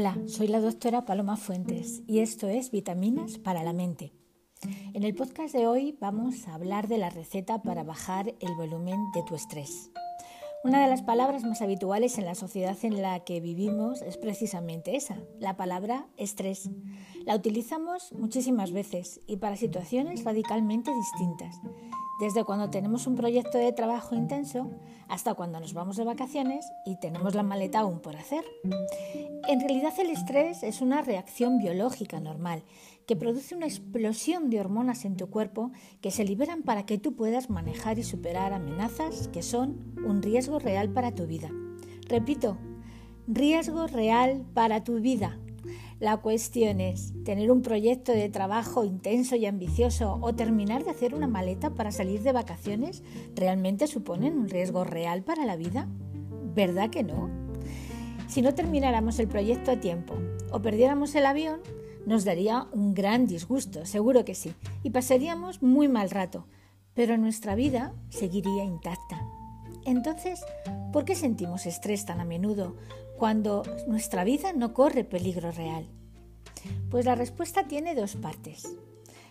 Hola, soy la doctora Paloma Fuentes y esto es Vitaminas para la Mente. En el podcast de hoy vamos a hablar de la receta para bajar el volumen de tu estrés. Una de las palabras más habituales en la sociedad en la que vivimos es precisamente esa, la palabra estrés. La utilizamos muchísimas veces y para situaciones radicalmente distintas desde cuando tenemos un proyecto de trabajo intenso hasta cuando nos vamos de vacaciones y tenemos la maleta aún por hacer. En realidad el estrés es una reacción biológica normal que produce una explosión de hormonas en tu cuerpo que se liberan para que tú puedas manejar y superar amenazas que son un riesgo real para tu vida. Repito, riesgo real para tu vida. La cuestión es tener un proyecto de trabajo intenso y ambicioso o terminar de hacer una maleta para salir de vacaciones realmente suponen un riesgo real para la vida. ¿Verdad que no? Si no termináramos el proyecto a tiempo o perdiéramos el avión, nos daría un gran disgusto, seguro que sí, y pasaríamos muy mal rato, pero nuestra vida seguiría intacta. Entonces, ¿por qué sentimos estrés tan a menudo cuando nuestra vida no corre peligro real? Pues la respuesta tiene dos partes.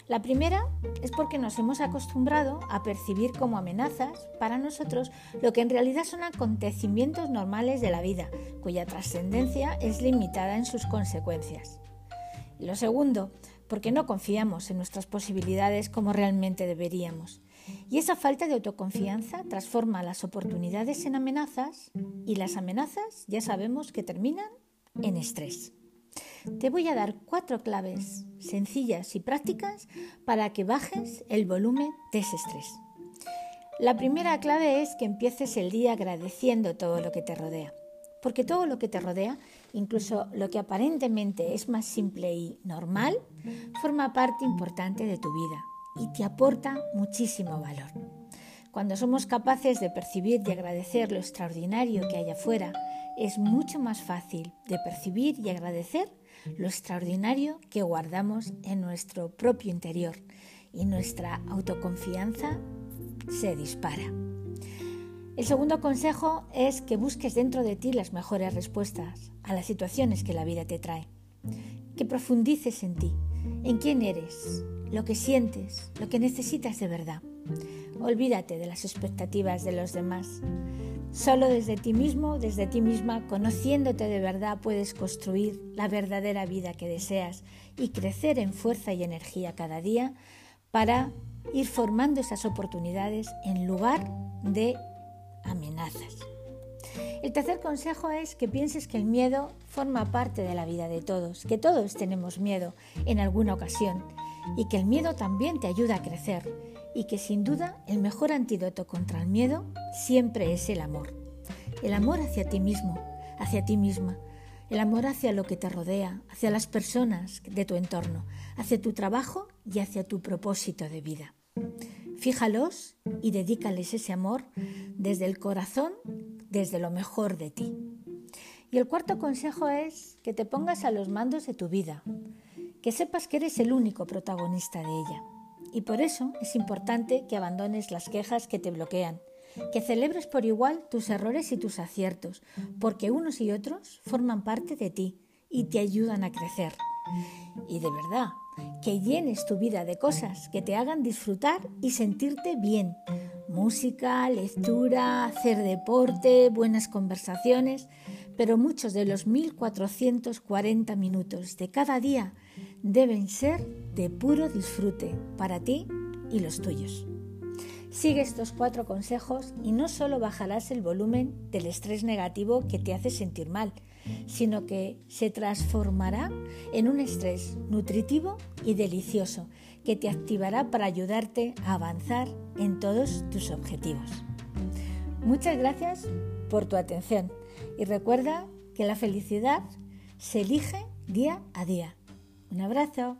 La primera es porque nos hemos acostumbrado a percibir como amenazas para nosotros lo que en realidad son acontecimientos normales de la vida, cuya trascendencia es limitada en sus consecuencias. Y lo segundo, porque no confiamos en nuestras posibilidades como realmente deberíamos. Y esa falta de autoconfianza transforma las oportunidades en amenazas y las amenazas ya sabemos que terminan en estrés. Te voy a dar cuatro claves sencillas y prácticas para que bajes el volumen de ese estrés. La primera clave es que empieces el día agradeciendo todo lo que te rodea. Porque todo lo que te rodea, incluso lo que aparentemente es más simple y normal, forma parte importante de tu vida y te aporta muchísimo valor. Cuando somos capaces de percibir y agradecer lo extraordinario que hay afuera, es mucho más fácil de percibir y agradecer lo extraordinario que guardamos en nuestro propio interior y nuestra autoconfianza se dispara. El segundo consejo es que busques dentro de ti las mejores respuestas a las situaciones que la vida te trae. Que profundices en ti, en quién eres, lo que sientes, lo que necesitas de verdad. Olvídate de las expectativas de los demás. Solo desde ti mismo, desde ti misma, conociéndote de verdad, puedes construir la verdadera vida que deseas y crecer en fuerza y energía cada día para ir formando esas oportunidades en lugar de amenazas. El tercer consejo es que pienses que el miedo forma parte de la vida de todos, que todos tenemos miedo en alguna ocasión y que el miedo también te ayuda a crecer y que sin duda el mejor antídoto contra el miedo siempre es el amor. El amor hacia ti mismo, hacia ti misma, el amor hacia lo que te rodea, hacia las personas de tu entorno, hacia tu trabajo y hacia tu propósito de vida. Fíjalos y dedícales ese amor desde el corazón, desde lo mejor de ti. Y el cuarto consejo es que te pongas a los mandos de tu vida, que sepas que eres el único protagonista de ella. Y por eso es importante que abandones las quejas que te bloquean, que celebres por igual tus errores y tus aciertos, porque unos y otros forman parte de ti y te ayudan a crecer. Y de verdad, que llenes tu vida de cosas que te hagan disfrutar y sentirte bien. Música, lectura, hacer deporte, buenas conversaciones, pero muchos de los 1440 minutos de cada día deben ser de puro disfrute para ti y los tuyos. Sigue estos cuatro consejos y no solo bajarás el volumen del estrés negativo que te hace sentir mal, sino que se transformará en un estrés nutritivo y delicioso que te activará para ayudarte a avanzar en todos tus objetivos. Muchas gracias por tu atención y recuerda que la felicidad se elige día a día. Un abrazo.